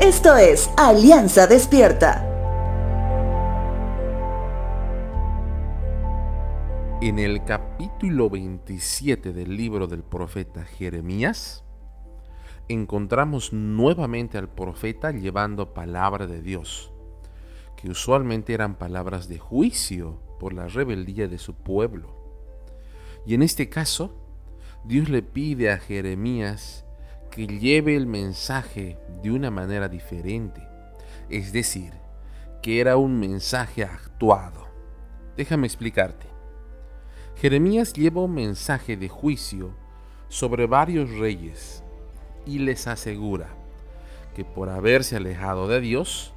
Esto es Alianza Despierta. En el capítulo 27 del libro del profeta Jeremías, encontramos nuevamente al profeta llevando palabra de Dios, que usualmente eran palabras de juicio por la rebeldía de su pueblo. Y en este caso, Dios le pide a Jeremías que lleve el mensaje de una manera diferente, es decir, que era un mensaje actuado. Déjame explicarte. Jeremías lleva un mensaje de juicio sobre varios reyes y les asegura que por haberse alejado de Dios,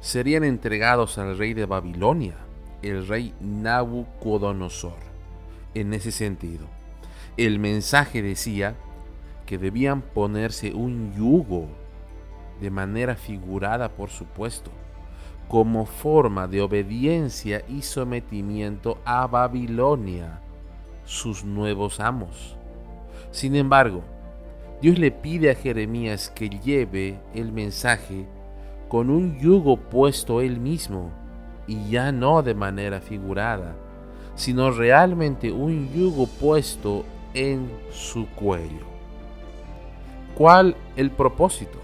serían entregados al rey de Babilonia, el rey Nabucodonosor. En ese sentido, el mensaje decía que debían ponerse un yugo, de manera figurada por supuesto, como forma de obediencia y sometimiento a Babilonia, sus nuevos amos. Sin embargo, Dios le pide a Jeremías que lleve el mensaje con un yugo puesto él mismo, y ya no de manera figurada, sino realmente un yugo puesto en su cuello. ¿Cuál el propósito?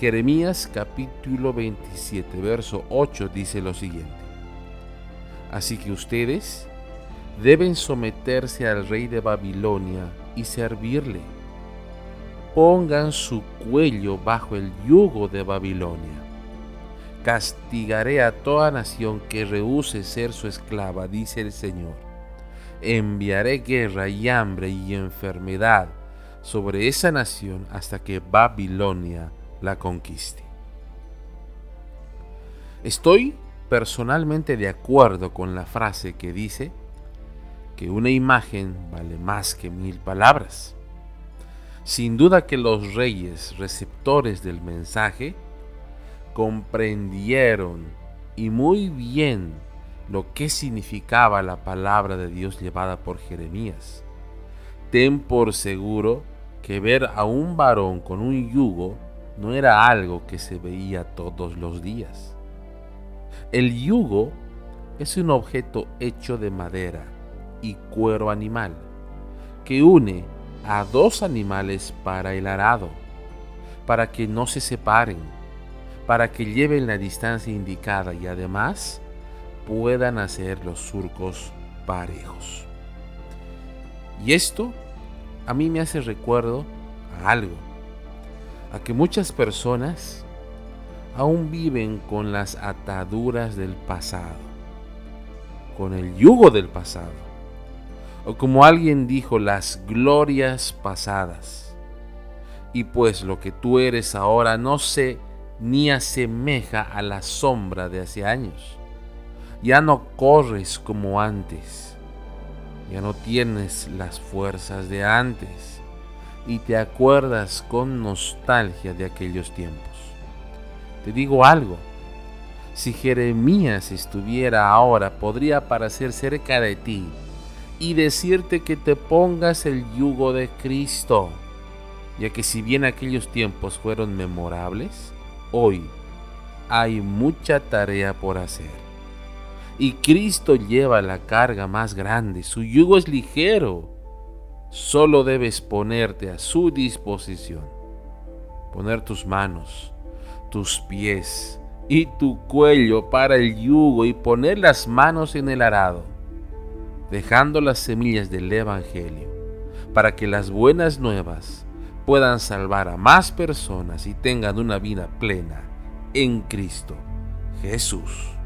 Jeremías capítulo 27, verso 8 dice lo siguiente. Así que ustedes deben someterse al rey de Babilonia y servirle. Pongan su cuello bajo el yugo de Babilonia. Castigaré a toda nación que rehúse ser su esclava, dice el Señor. Enviaré guerra y hambre y enfermedad sobre esa nación hasta que Babilonia la conquiste. Estoy personalmente de acuerdo con la frase que dice que una imagen vale más que mil palabras. Sin duda que los reyes receptores del mensaje comprendieron y muy bien lo que significaba la palabra de Dios llevada por Jeremías. Ten por seguro que ver a un varón con un yugo no era algo que se veía todos los días. El yugo es un objeto hecho de madera y cuero animal que une a dos animales para el arado, para que no se separen, para que lleven la distancia indicada y además puedan hacer los surcos parejos. Y esto a mí me hace recuerdo a algo, a que muchas personas aún viven con las ataduras del pasado, con el yugo del pasado, o como alguien dijo, las glorias pasadas. Y pues lo que tú eres ahora no se ni asemeja a la sombra de hace años. Ya no corres como antes ya no tienes las fuerzas de antes y te acuerdas con nostalgia de aquellos tiempos. Te digo algo, si Jeremías estuviera ahora, podría aparecer cerca de ti y decirte que te pongas el yugo de Cristo, ya que si bien aquellos tiempos fueron memorables, hoy hay mucha tarea por hacer y Cristo lleva la carga más grande, su yugo es ligero. Solo debes ponerte a su disposición, poner tus manos, tus pies y tu cuello para el yugo y poner las manos en el arado, dejando las semillas del Evangelio, para que las buenas nuevas puedan salvar a más personas y tengan una vida plena en Cristo Jesús.